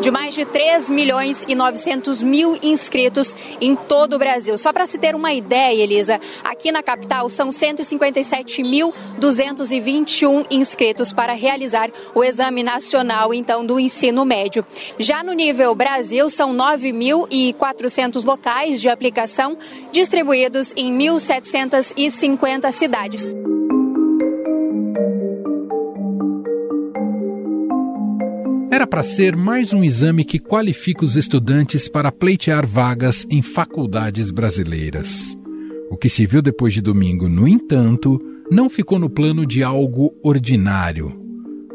de mais de 3 milhões e 900 mil inscritos em todo o Brasil. Só para se ter uma ideia, Elisa, aqui na capital são 157.221 inscritos para realizar o Exame Nacional, então, do ensino médio. Já no nível Brasil, são 9.400 locais de aplicação distribuídos em 1.750 cidades. Era para ser mais um exame que qualifica os estudantes para pleitear vagas em faculdades brasileiras. O que se viu depois de domingo, no entanto, não ficou no plano de algo ordinário.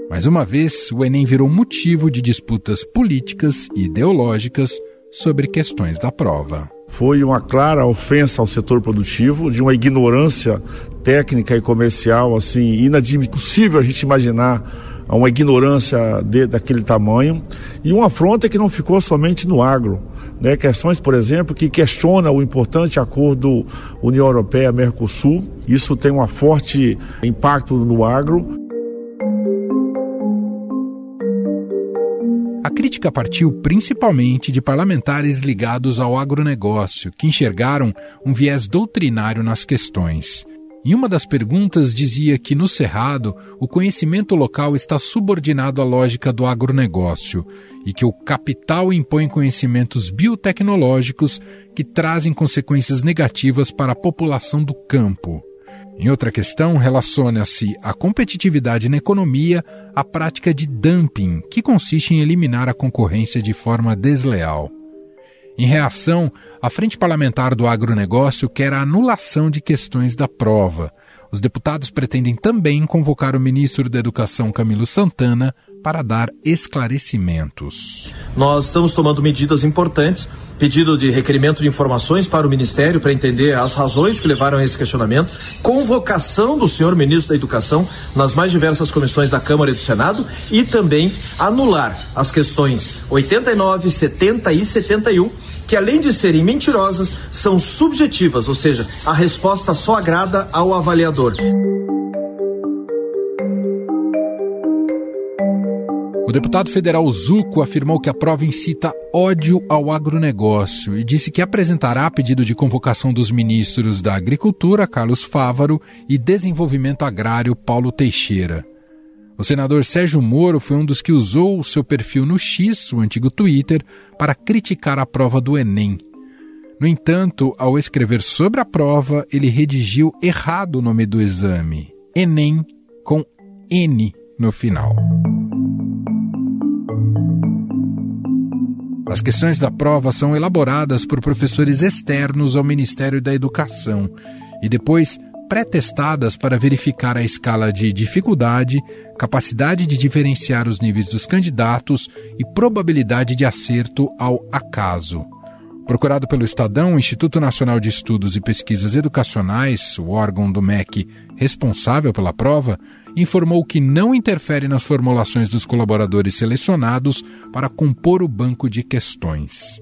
Mais uma vez, o Enem virou motivo de disputas políticas e ideológicas sobre questões da prova. Foi uma clara ofensa ao setor produtivo, de uma ignorância técnica e comercial assim inadmissível a gente imaginar uma ignorância de, daquele tamanho e uma afronta que não ficou somente no agro. Né? Questões, por exemplo, que questionam o importante acordo União Europeia-Mercosul. Isso tem um forte impacto no agro. A crítica partiu principalmente de parlamentares ligados ao agronegócio, que enxergaram um viés doutrinário nas questões. Em uma das perguntas dizia que no Cerrado o conhecimento local está subordinado à lógica do agronegócio e que o capital impõe conhecimentos biotecnológicos que trazem consequências negativas para a população do campo. Em outra questão, relaciona-se a competitividade na economia à prática de dumping, que consiste em eliminar a concorrência de forma desleal. Em reação, a Frente Parlamentar do Agronegócio quer a anulação de questões da prova. Os deputados pretendem também convocar o ministro da Educação, Camilo Santana, para dar esclarecimentos. Nós estamos tomando medidas importantes pedido de requerimento de informações para o Ministério para entender as razões que levaram a esse questionamento, convocação do senhor ministro da Educação nas mais diversas comissões da Câmara e do Senado e também anular as questões 89, 70 e 71, que além de serem mentirosas, são subjetivas, ou seja, a resposta só agrada ao avaliador. Deputado federal Zuco afirmou que a prova incita ódio ao agronegócio e disse que apresentará pedido de convocação dos ministros da Agricultura, Carlos Fávaro, e Desenvolvimento Agrário, Paulo Teixeira. O senador Sérgio Moro foi um dos que usou o seu perfil no X, o antigo Twitter, para criticar a prova do Enem. No entanto, ao escrever sobre a prova, ele redigiu errado o nome do exame: Enem com N no final. As questões da prova são elaboradas por professores externos ao Ministério da Educação e depois pré-testadas para verificar a escala de dificuldade, capacidade de diferenciar os níveis dos candidatos e probabilidade de acerto ao acaso. Procurado pelo Estadão, o Instituto Nacional de Estudos e Pesquisas Educacionais, o órgão do MEC responsável pela prova, informou que não interfere nas formulações dos colaboradores selecionados para compor o banco de questões.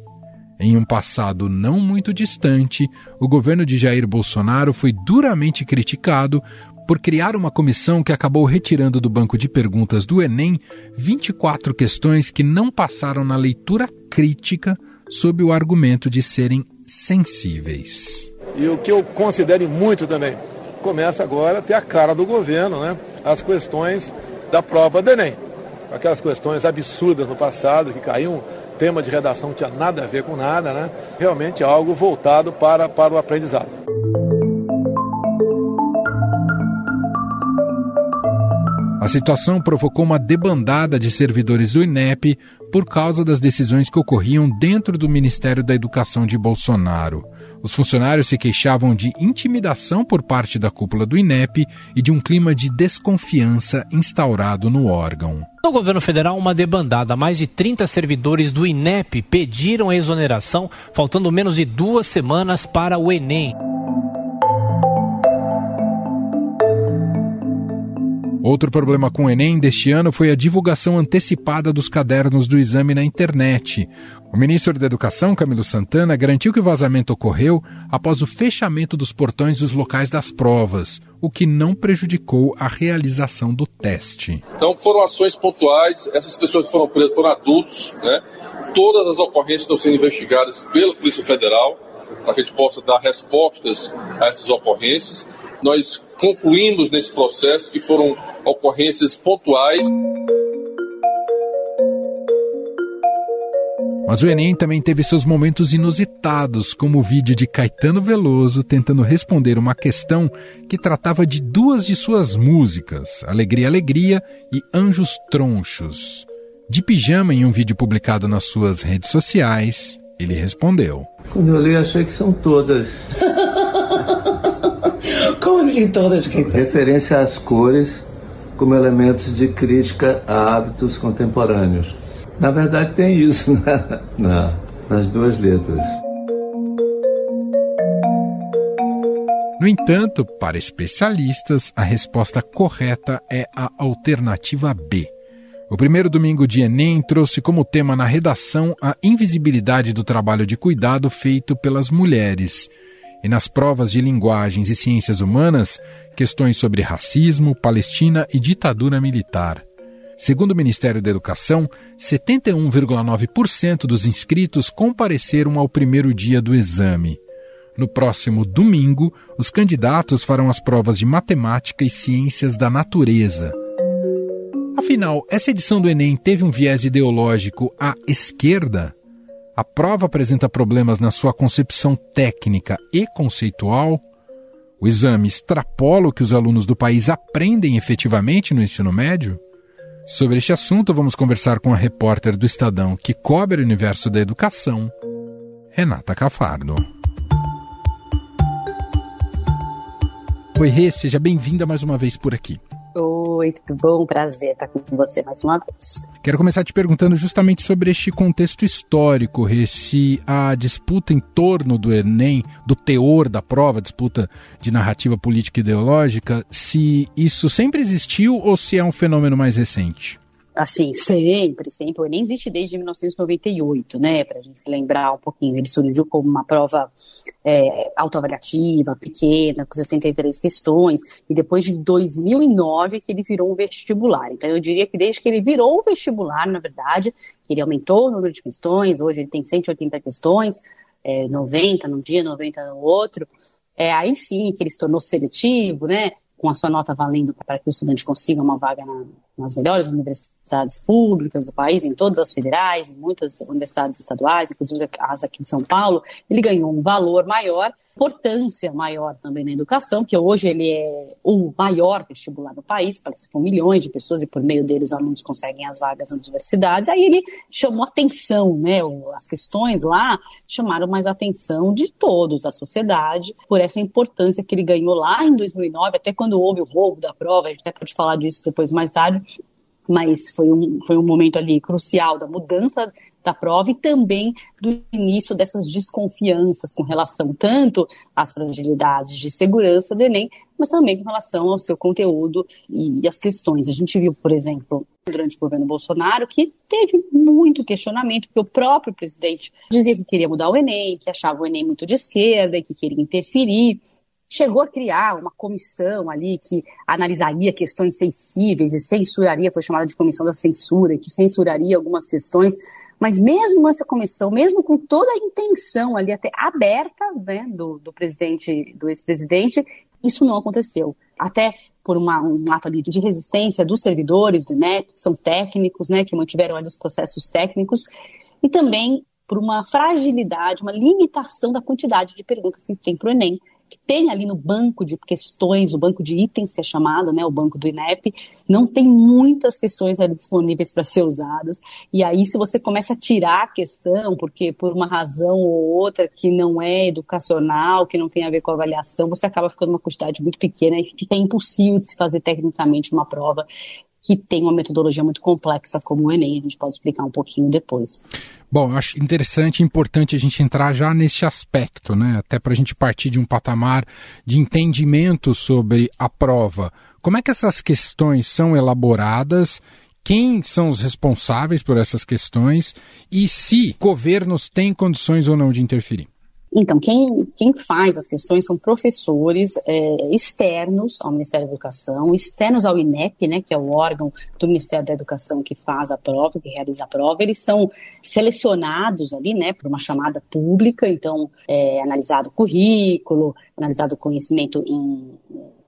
Em um passado não muito distante, o governo de Jair Bolsonaro foi duramente criticado por criar uma comissão que acabou retirando do banco de perguntas do Enem 24 questões que não passaram na leitura crítica sob o argumento de serem sensíveis. E o que eu considero muito também, começa agora a ter a cara do governo, né? As questões da prova do Enem. Aquelas questões absurdas no passado, que caíam, tema de redação não tinha nada a ver com nada, né? Realmente é algo voltado para, para o aprendizado. A situação provocou uma debandada de servidores do INEP por causa das decisões que ocorriam dentro do Ministério da Educação de Bolsonaro. Os funcionários se queixavam de intimidação por parte da cúpula do INEP e de um clima de desconfiança instaurado no órgão. No governo federal, uma debandada. Mais de 30 servidores do INEP pediram a exoneração, faltando menos de duas semanas para o Enem. Outro problema com o Enem deste ano foi a divulgação antecipada dos cadernos do exame na internet. O ministro da Educação, Camilo Santana, garantiu que o vazamento ocorreu após o fechamento dos portões dos locais das provas, o que não prejudicou a realização do teste. Então foram ações pontuais, essas pessoas que foram presas foram adultos, né? Todas as ocorrências estão sendo investigadas pela Polícia Federal para que a gente possa dar respostas a essas ocorrências. Nós concluímos nesse processo que foram ocorrências pontuais. Mas o Enem também teve seus momentos inusitados, como o vídeo de Caetano Veloso tentando responder uma questão que tratava de duas de suas músicas, Alegria, Alegria e Anjos Tronchos. De pijama, em um vídeo publicado nas suas redes sociais, ele respondeu: Quando eu li, achei que são todas. Como assim todas? Que... Referência às cores como elementos de crítica a hábitos contemporâneos. Na verdade, tem isso né? Na, nas duas letras. No entanto, para especialistas, a resposta correta é a alternativa B. O primeiro domingo de Enem trouxe como tema na redação a invisibilidade do trabalho de cuidado feito pelas mulheres. E nas provas de linguagens e ciências humanas, questões sobre racismo, Palestina e ditadura militar. Segundo o Ministério da Educação, 71,9% dos inscritos compareceram ao primeiro dia do exame. No próximo domingo, os candidatos farão as provas de matemática e ciências da natureza. Afinal, essa edição do Enem teve um viés ideológico à esquerda? A prova apresenta problemas na sua concepção técnica e conceitual? O exame extrapola o que os alunos do país aprendem efetivamente no ensino médio? Sobre este assunto, vamos conversar com a repórter do Estadão que cobre o universo da educação, Renata Cafardo. Oi, Rê, seja bem-vinda mais uma vez por aqui. Oi, tudo bom? Prazer estar com você mais uma vez. Quero começar te perguntando justamente sobre este contexto histórico, se a disputa em torno do Enem, do teor da prova, disputa de narrativa política e ideológica, se isso sempre existiu ou se é um fenômeno mais recente? Assim, sempre, sempre. O Enem existe desde 1998, né? Para a gente lembrar um pouquinho. Ele surgiu como uma prova é, autoavaliativa, pequena, com 63 questões, e depois de 2009 que ele virou um vestibular. Então, eu diria que desde que ele virou um vestibular, na verdade, ele aumentou o número de questões, hoje ele tem 180 questões, é, 90 num dia, 90 no outro. É aí sim que ele se tornou seletivo, né? Com a sua nota valendo para que o estudante consiga uma vaga na, nas melhores universidades públicas do país, em todas as federais, em muitas universidades estaduais, inclusive as aqui de São Paulo, ele ganhou um valor maior, importância maior também na educação, que hoje ele é o maior vestibular do país, participam milhões de pessoas e por meio dele os alunos conseguem as vagas nas universidades. Aí ele chamou atenção, né? As questões lá chamaram mais atenção de todos, da sociedade, por essa importância que ele ganhou lá em 2009, até quando houve o roubo da prova, a gente até pode falar disso depois mais tarde, mas foi um, foi um momento ali crucial da mudança da prova e também do início dessas desconfianças com relação tanto às fragilidades de segurança do Enem, mas também com relação ao seu conteúdo e as questões. A gente viu, por exemplo, durante o governo Bolsonaro, que teve muito questionamento, porque o próprio presidente dizia que queria mudar o Enem, que achava o Enem muito de esquerda e que queria interferir chegou a criar uma comissão ali que analisaria questões sensíveis e censuraria, foi chamada de comissão da censura, que censuraria algumas questões, mas mesmo essa comissão, mesmo com toda a intenção ali até aberta né, do, do presidente, do ex-presidente, isso não aconteceu. Até por uma, um ato ali de resistência dos servidores do INEP, que são técnicos, né, que mantiveram ali os processos técnicos, e também por uma fragilidade, uma limitação da quantidade de perguntas que tem para o Enem que tem ali no banco de questões, o banco de itens que é chamado, né, o banco do INEP, não tem muitas questões ali disponíveis para ser usadas. E aí, se você começa a tirar a questão, porque por uma razão ou outra que não é educacional, que não tem a ver com avaliação, você acaba ficando uma quantidade muito pequena e fica impossível de se fazer tecnicamente uma prova que tem uma metodologia muito complexa como o Enem, a gente pode explicar um pouquinho depois. Bom, eu acho interessante e importante a gente entrar já nesse aspecto, né? Até para a gente partir de um patamar de entendimento sobre a prova. Como é que essas questões são elaboradas quem são os responsáveis por essas questões e se governos têm condições ou não de interferir. Então, quem, quem faz as questões são professores é, externos ao Ministério da Educação, externos ao INEP, né, que é o órgão do Ministério da Educação que faz a prova, que realiza a prova. Eles são selecionados ali, né, por uma chamada pública, então, é analisado o currículo, analisado o conhecimento em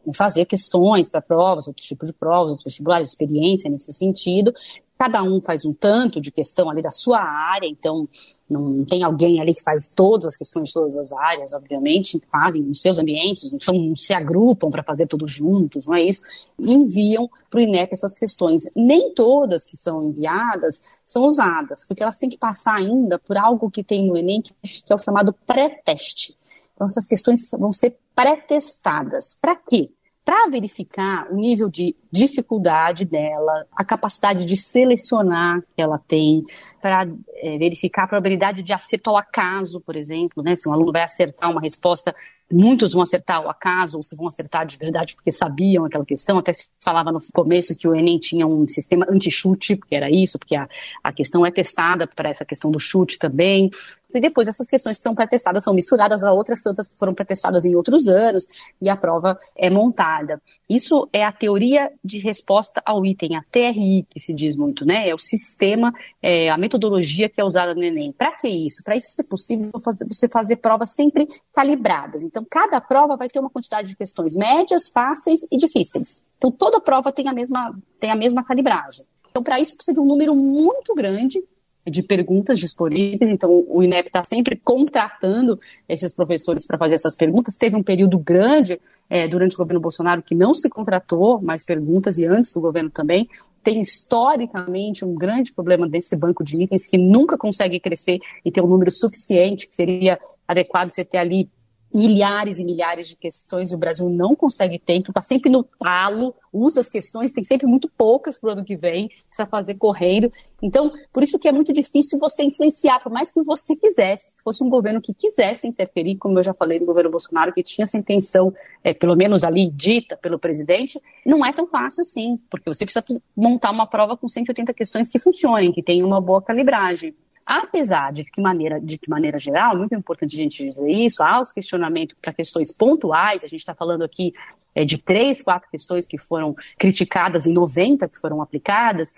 em fazer questões para provas, outros tipos de provas, outros vestibulares, experiência nesse sentido. Cada um faz um tanto de questão ali da sua área, então não tem alguém ali que faz todas as questões de todas as áreas, obviamente, fazem nos seus ambientes, não, são, não se agrupam para fazer tudo juntos, não é isso? E enviam para o INEP essas questões. Nem todas que são enviadas são usadas, porque elas têm que passar ainda por algo que tem no Enem, que é o chamado pré-teste. Então, essas questões vão ser pré-testadas. Para quê? Para verificar o nível de dificuldade dela, a capacidade de selecionar que ela tem, para é, verificar a probabilidade de acerto ao acaso, por exemplo, né? Se um aluno vai acertar uma resposta Muitos vão acertar o acaso, ou se vão acertar de verdade porque sabiam aquela questão. Até se falava no começo que o Enem tinha um sistema anti-chute, porque era isso, porque a, a questão é testada para essa questão do chute também. E depois essas questões que são pré-testadas são misturadas a outras tantas que foram pré-testadas em outros anos e a prova é montada. Isso é a teoria de resposta ao item, a TRI, que se diz muito, né? É o sistema, é a metodologia que é usada no Enem. Para que isso? Para isso ser possível, você fazer provas sempre calibradas. Então, cada prova vai ter uma quantidade de questões médias, fáceis e difíceis. Então, toda prova tem a mesma, tem a mesma calibragem. Então, para isso, precisa de um número muito grande de perguntas disponíveis, então o INEP está sempre contratando esses professores para fazer essas perguntas. Teve um período grande é, durante o governo Bolsonaro que não se contratou mais perguntas e antes do governo também. Tem historicamente um grande problema desse banco de itens que nunca consegue crescer e ter um número suficiente, que seria adequado você ter ali milhares e milhares de questões e o Brasil não consegue ter, então está sempre no talo, usa as questões, tem sempre muito poucas para o ano que vem, precisa fazer correndo. Então, por isso que é muito difícil você influenciar, por mais que você quisesse, fosse um governo que quisesse interferir, como eu já falei do governo Bolsonaro, que tinha essa intenção, é, pelo menos ali dita pelo presidente, não é tão fácil assim, porque você precisa montar uma prova com 180 questões que funcionem, que tenham uma boa calibragem. Apesar de que, maneira, de que maneira geral, muito importante a gente dizer isso, há os questionamentos para questões pontuais, a gente está falando aqui é, de três, quatro questões que foram criticadas e 90 que foram aplicadas,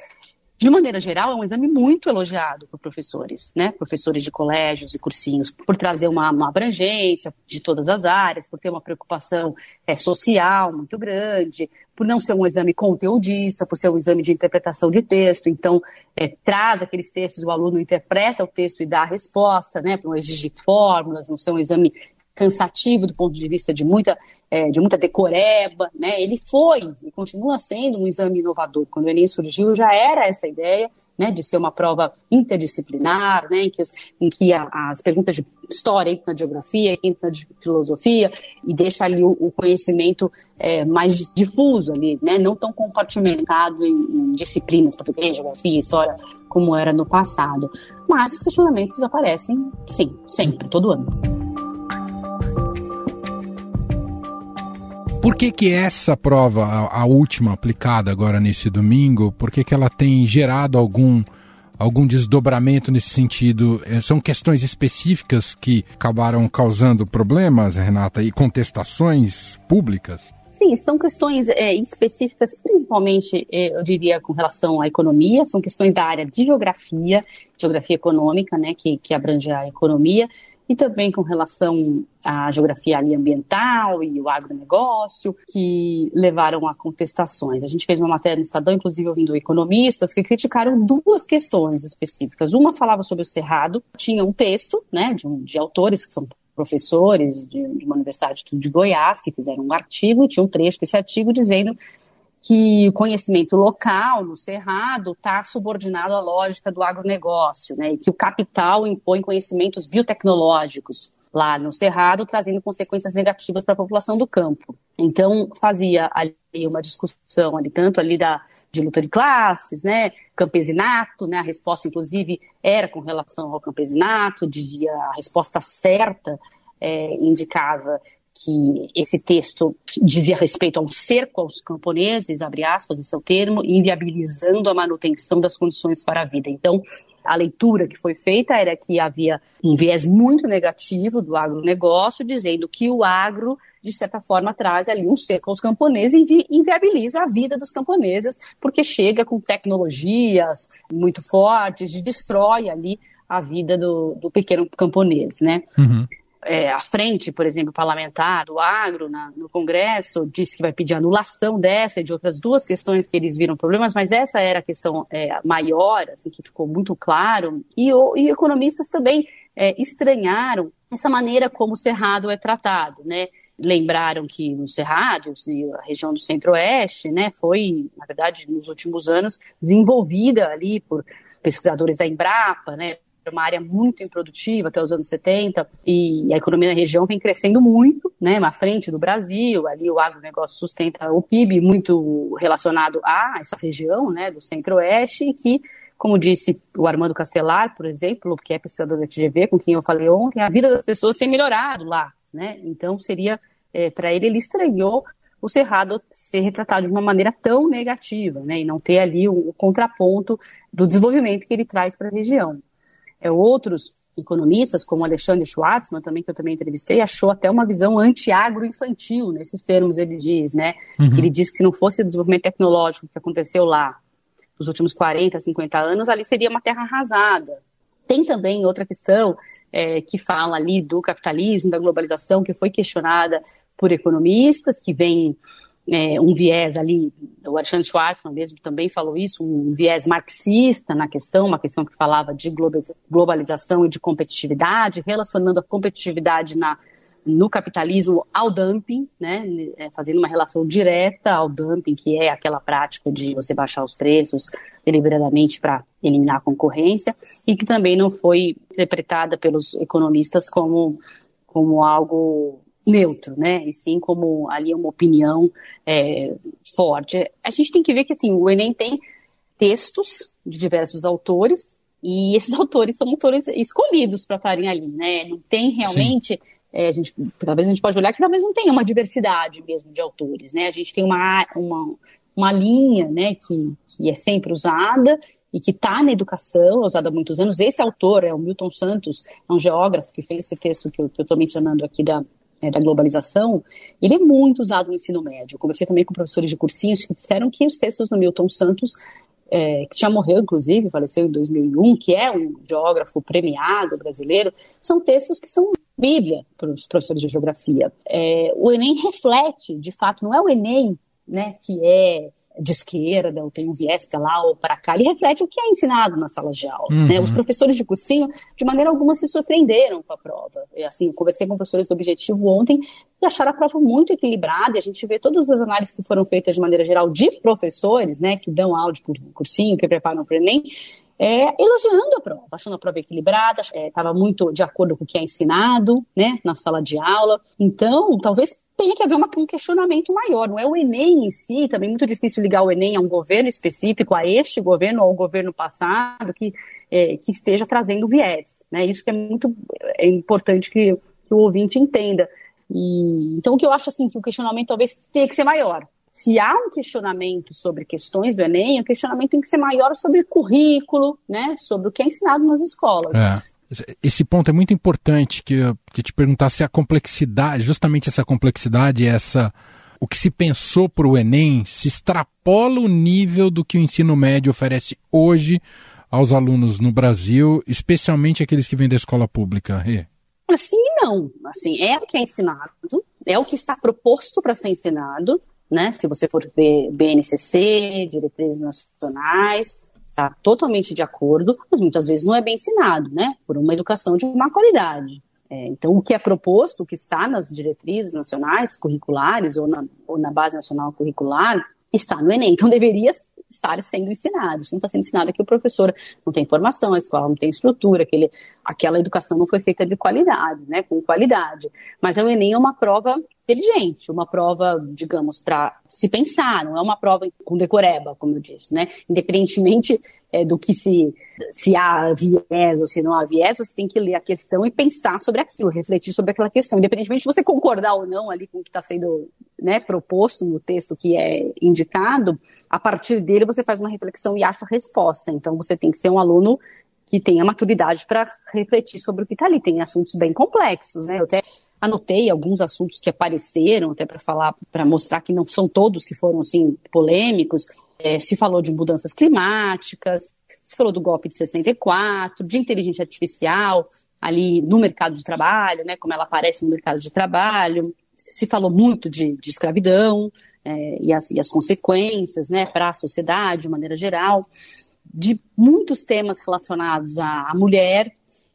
de maneira geral, é um exame muito elogiado por professores, né? Professores de colégios e cursinhos, por trazer uma, uma abrangência de todas as áreas, por ter uma preocupação é, social muito grande, por não ser um exame conteudista, por ser um exame de interpretação de texto. Então, é, traz aqueles textos, o aluno interpreta o texto e dá a resposta, né? Não exigir fórmulas, não ser um exame cansativo do ponto de vista de muita, é, de muita decoreba, né? Ele foi e continua sendo um exame inovador. Quando Enem surgiu, já era essa ideia, né, de ser uma prova interdisciplinar, né, em que, em que a, as perguntas de história entram na geografia, entram na filosofia, e deixa ali o, o conhecimento é, mais difuso ali, né, não tão compartimentado em, em disciplinas, português, geografia, história, como era no passado. Mas os questionamentos aparecem, sim, sempre, todo ano. Por que, que essa prova, a, a, última aplicada agora nesse domingo, por que, que ela tem gerado algum, algum desdobramento nesse sentido? É, são questões específicas que acabaram causando problemas, Renata, e contestações públicas? Sim, são questões é, específicas, principalmente, é, eu diria, com relação à economia, são questões da área de geografia, geografia econômica, né, que, que abrange a economia, e também com relação à geografia ambiental e o agronegócio, que levaram a contestações. A gente fez uma matéria no Estadão, inclusive ouvindo economistas, que criticaram duas questões específicas. Uma falava sobre o Cerrado, tinha um texto né, de, um, de autores que são professores de, de uma universidade de Goiás, que fizeram um artigo, e tinha um trecho desse artigo dizendo que o conhecimento local no Cerrado está subordinado à lógica do agronegócio, né, e que o capital impõe conhecimentos biotecnológicos lá no Cerrado, trazendo consequências negativas para a população do campo. Então, fazia ali uma discussão ali, tanto ali da, de luta de classes, né, campesinato, né, a resposta, inclusive, era com relação ao campesinato, dizia a resposta certa, é, indicava que esse texto dizia respeito a um cerco aos camponeses, abre aspas, esse é o termo, inviabilizando a manutenção das condições para a vida. Então, a leitura que foi feita era que havia um viés muito negativo do agronegócio, dizendo que o agro, de certa forma, traz ali um cerco aos camponeses e inviabiliza a vida dos camponeses, porque chega com tecnologias muito fortes, destrói ali a vida do, do pequeno camponês, né? Uhum é, a frente, por exemplo, parlamentar do agro na, no Congresso disse que vai pedir anulação dessa e de outras duas questões que eles viram problemas, mas essa era a questão é, maior, assim, que ficou muito claro, e, o, e economistas também é, estranharam essa maneira como o Cerrado é tratado, né? Lembraram que no Cerrado, a região do Centro-Oeste, né, foi, na verdade, nos últimos anos, desenvolvida ali por pesquisadores da Embrapa, né, uma área muito improdutiva até os anos 70, e a economia da região vem crescendo muito, né, na frente do Brasil, ali o agronegócio sustenta o PIB muito relacionado a essa região, né, do centro-oeste, e que, como disse o Armando Castelar, por exemplo, que é pesquisador da TGV, com quem eu falei ontem, a vida das pessoas tem melhorado lá, né, então seria, é, para ele, ele estranhou o Cerrado ser retratado de uma maneira tão negativa, né, e não ter ali o, o contraponto do desenvolvimento que ele traz para a região é, outros economistas, como Alexandre Schwartzman, também que eu também entrevistei, achou até uma visão anti-agro-infantil, nesses termos ele diz, né? Uhum. Ele diz que se não fosse o desenvolvimento tecnológico que aconteceu lá nos últimos 40, 50 anos, ali seria uma terra arrasada. Tem também outra questão é, que fala ali do capitalismo, da globalização, que foi questionada por economistas que vêm é, um viés ali, o Alexandre Schwartzman mesmo também falou isso, um viés marxista na questão, uma questão que falava de globalização e de competitividade, relacionando a competitividade na, no capitalismo ao dumping, né, é, fazendo uma relação direta ao dumping, que é aquela prática de você baixar os preços deliberadamente para eliminar a concorrência, e que também não foi interpretada pelos economistas como, como algo neutro, né? E sim como ali uma opinião é, forte. A gente tem que ver que assim, o Enem tem textos de diversos autores e esses autores são autores escolhidos para estarem ali, né? Não tem realmente é, a gente, talvez a gente pode olhar que talvez não tenha uma diversidade mesmo de autores, né? A gente tem uma, uma, uma linha, né, que, que é sempre usada e que está na educação, é usada há muitos anos. Esse autor é o Milton Santos, é um geógrafo que fez esse texto que eu estou mencionando aqui da, é, da globalização, ele é muito usado no ensino médio. Eu conversei também com professores de cursinhos que disseram que os textos do Milton Santos, é, que já morreu, inclusive, faleceu em 2001, que é um geógrafo premiado brasileiro, são textos que são Bíblia para os professores de geografia. É, o Enem reflete, de fato, não é o Enem né, que é de esquerda, ou tem um viés para lá ou para cá, ele reflete o que é ensinado na sala de aula. Uhum. Né? Os professores de cursinho, de maneira alguma, se surpreenderam com a prova. E, assim, conversei com professores do Objetivo ontem e acharam a prova muito equilibrada, e a gente vê todas as análises que foram feitas de maneira geral de professores, né, que dão áudio por cursinho, que preparam para o Enem, é, elogiando a prova, achando a prova equilibrada, estava é, muito de acordo com o que é ensinado, né, na sala de aula. Então, talvez tenha que haver uma, um questionamento maior. Não é o Enem em si, também é muito difícil ligar o Enem a um governo específico, a este governo ou ao governo passado, que, é, que esteja trazendo viés. Né? Isso que é muito é importante que, que o ouvinte entenda. E, então, o que eu acho assim, que o questionamento talvez tenha que ser maior. Se há um questionamento sobre questões do Enem, o questionamento tem que ser maior sobre currículo, né? Sobre o que é ensinado nas escolas. É. Esse ponto é muito importante que eu que te perguntar se a complexidade, justamente essa complexidade, essa o que se pensou para o Enem, se extrapola o nível do que o ensino médio oferece hoje aos alunos no Brasil, especialmente aqueles que vêm da escola pública. Rê. Assim não, assim é o que é ensinado, é o que está proposto para ser ensinado, né? Se você for ver BNCC, diretrizes nacionais, está totalmente de acordo, mas muitas vezes não é bem ensinado, né? Por uma educação de má qualidade. É, então, o que é proposto, o que está nas diretrizes nacionais curriculares ou na, ou na base nacional curricular, está no Enem. Então, deveria estar sendo ensinado. Isso não está sendo ensinado é que o professor não tem formação, a escola não tem estrutura, aquele, aquela educação não foi feita de qualidade, né, com qualidade. Mas o Enem é uma prova inteligente, uma prova, digamos, para se pensar, não é uma prova com decoreba, como eu disse, né? Independentemente é, do que se, se há viés ou se não há viés, você tem que ler a questão e pensar sobre aquilo, refletir sobre aquela questão, independentemente de você concordar ou não ali com o que está sendo né, proposto no texto que é indicado, a partir dele você faz uma reflexão e acha a resposta. Então você tem que ser um aluno que tenha maturidade para refletir sobre o que está ali. Tem assuntos bem complexos, né? Eu até anotei alguns assuntos que apareceram, até para falar, para mostrar que não são todos que foram assim polêmicos. É, se falou de mudanças climáticas, se falou do golpe de 64, de inteligência artificial ali no mercado de trabalho, né? Como ela aparece no mercado de trabalho. Se falou muito de, de escravidão é, e, as, e as consequências, né, para a sociedade de maneira geral de muitos temas relacionados à, à mulher,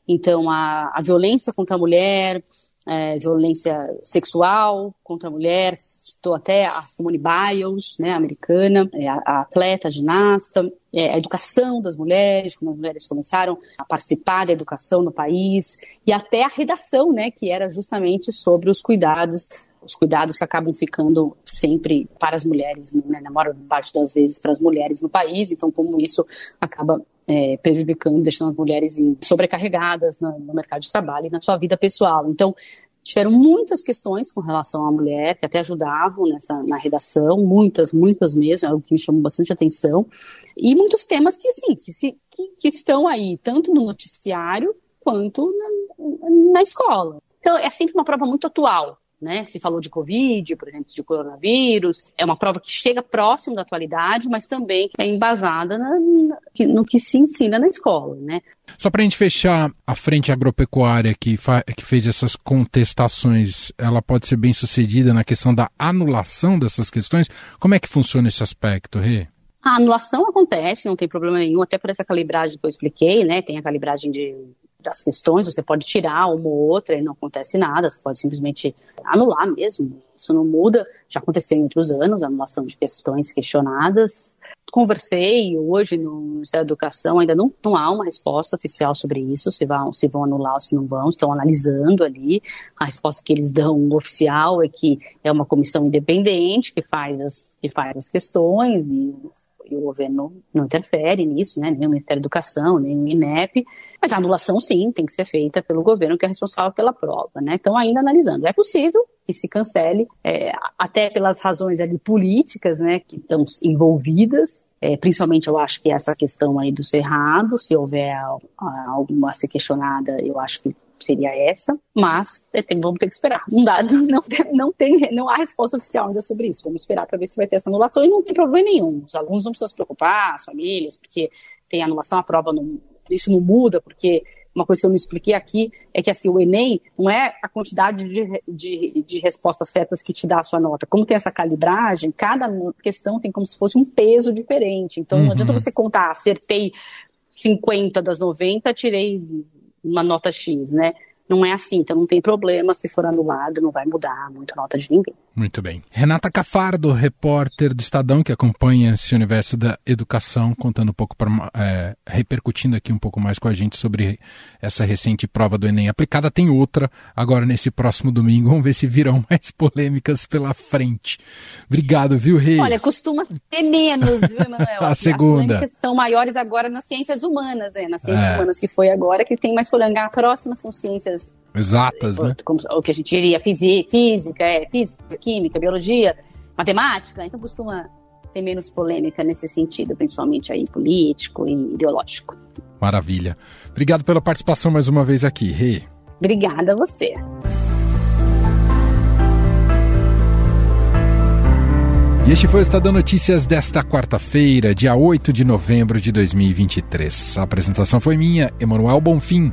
então a, a, violência contra a mulher, é, violência sexual contra a mulher, estou até a Simone Biles, né, americana, é, a, a, atleta, a ginasta, é, a educação das mulheres, como as mulheres começaram a participar da educação no país, e até a redação, né, que era justamente sobre os cuidados os cuidados que acabam ficando sempre para as mulheres, né, na maior parte das vezes para as mulheres no país, então como isso acaba é, prejudicando, deixando as mulheres sobrecarregadas no, no mercado de trabalho e na sua vida pessoal. Então, tiveram muitas questões com relação à mulher, que até ajudavam nessa, na redação, muitas, muitas mesmo, é algo que me chamou bastante atenção, e muitos temas que, sim, que, se, que, que estão aí, tanto no noticiário quanto na, na escola. Então, é sempre uma prova muito atual, né? Se falou de Covid, por exemplo, de coronavírus. É uma prova que chega próximo da atualidade, mas também é embasada nas, no que se ensina na escola, né? Só para a gente fechar, a frente agropecuária que, que fez essas contestações, ela pode ser bem sucedida na questão da anulação dessas questões? Como é que funciona esse aspecto, Rê? A anulação acontece, não tem problema nenhum, até por essa calibragem que eu expliquei, né? Tem a calibragem de das questões, você pode tirar uma ou outra e não acontece nada, você pode simplesmente anular mesmo. Isso não muda, já aconteceu em outros anos, anulação de questões questionadas. Conversei hoje no Ministério da Educação, ainda não, não há uma resposta oficial sobre isso, se vão, se vão anular ou se não vão, estão analisando ali. A resposta que eles dão oficial é que é uma comissão independente que faz as, que faz as questões e e o governo não interfere nisso, né, nem o Ministério da Educação, nem o INEP, mas a anulação sim tem que ser feita pelo governo que é responsável pela prova, né, então ainda analisando, é possível que se cancele, é, até pelas razões ali políticas, né, que estão envolvidas, é, principalmente eu acho que essa questão aí do cerrado, se houver alguma a ser questionada, eu acho que seria essa, mas é, tem, vamos ter que esperar. Não, dá, não, tem, não, tem, não há resposta oficial ainda sobre isso. Vamos esperar para ver se vai ter essa anulação e não tem problema nenhum. Os alunos não precisam se preocupar, as famílias, porque tem anulação, a prova não, isso não muda, porque uma coisa que eu não expliquei aqui é que assim, o Enem não é a quantidade de, de, de respostas certas que te dá a sua nota. Como tem essa calibragem, cada questão tem como se fosse um peso diferente. Então uhum. não adianta você contar, acertei 50 das 90, tirei uma nota X, né? Não é assim, então não tem problema se for anulado, não vai mudar muito a nota de ninguém. Muito bem. Renata Cafardo, repórter do Estadão, que acompanha esse universo da educação, contando um pouco, pra, é, repercutindo aqui um pouco mais com a gente sobre essa recente prova do Enem aplicada. Tem outra agora nesse próximo domingo. Vamos ver se virão mais polêmicas pela frente. Obrigado, viu, Rei? Olha, costuma ter menos, viu, Emanuel? a segunda. As são maiores agora nas ciências humanas, né? Nas ciências é. humanas que foi agora, que tem mais polêmica. A próxima são ciências exatas, né? Como, o que a gente diria física, é, física, química, biologia, matemática, então costuma ter menos polêmica nesse sentido, principalmente aí político e ideológico. Maravilha. Obrigado pela participação mais uma vez aqui, Rê. Obrigada a você. E este foi o Estadão Notícias desta quarta-feira, dia 8 de novembro de 2023. A apresentação foi minha, Emanuel Bonfim.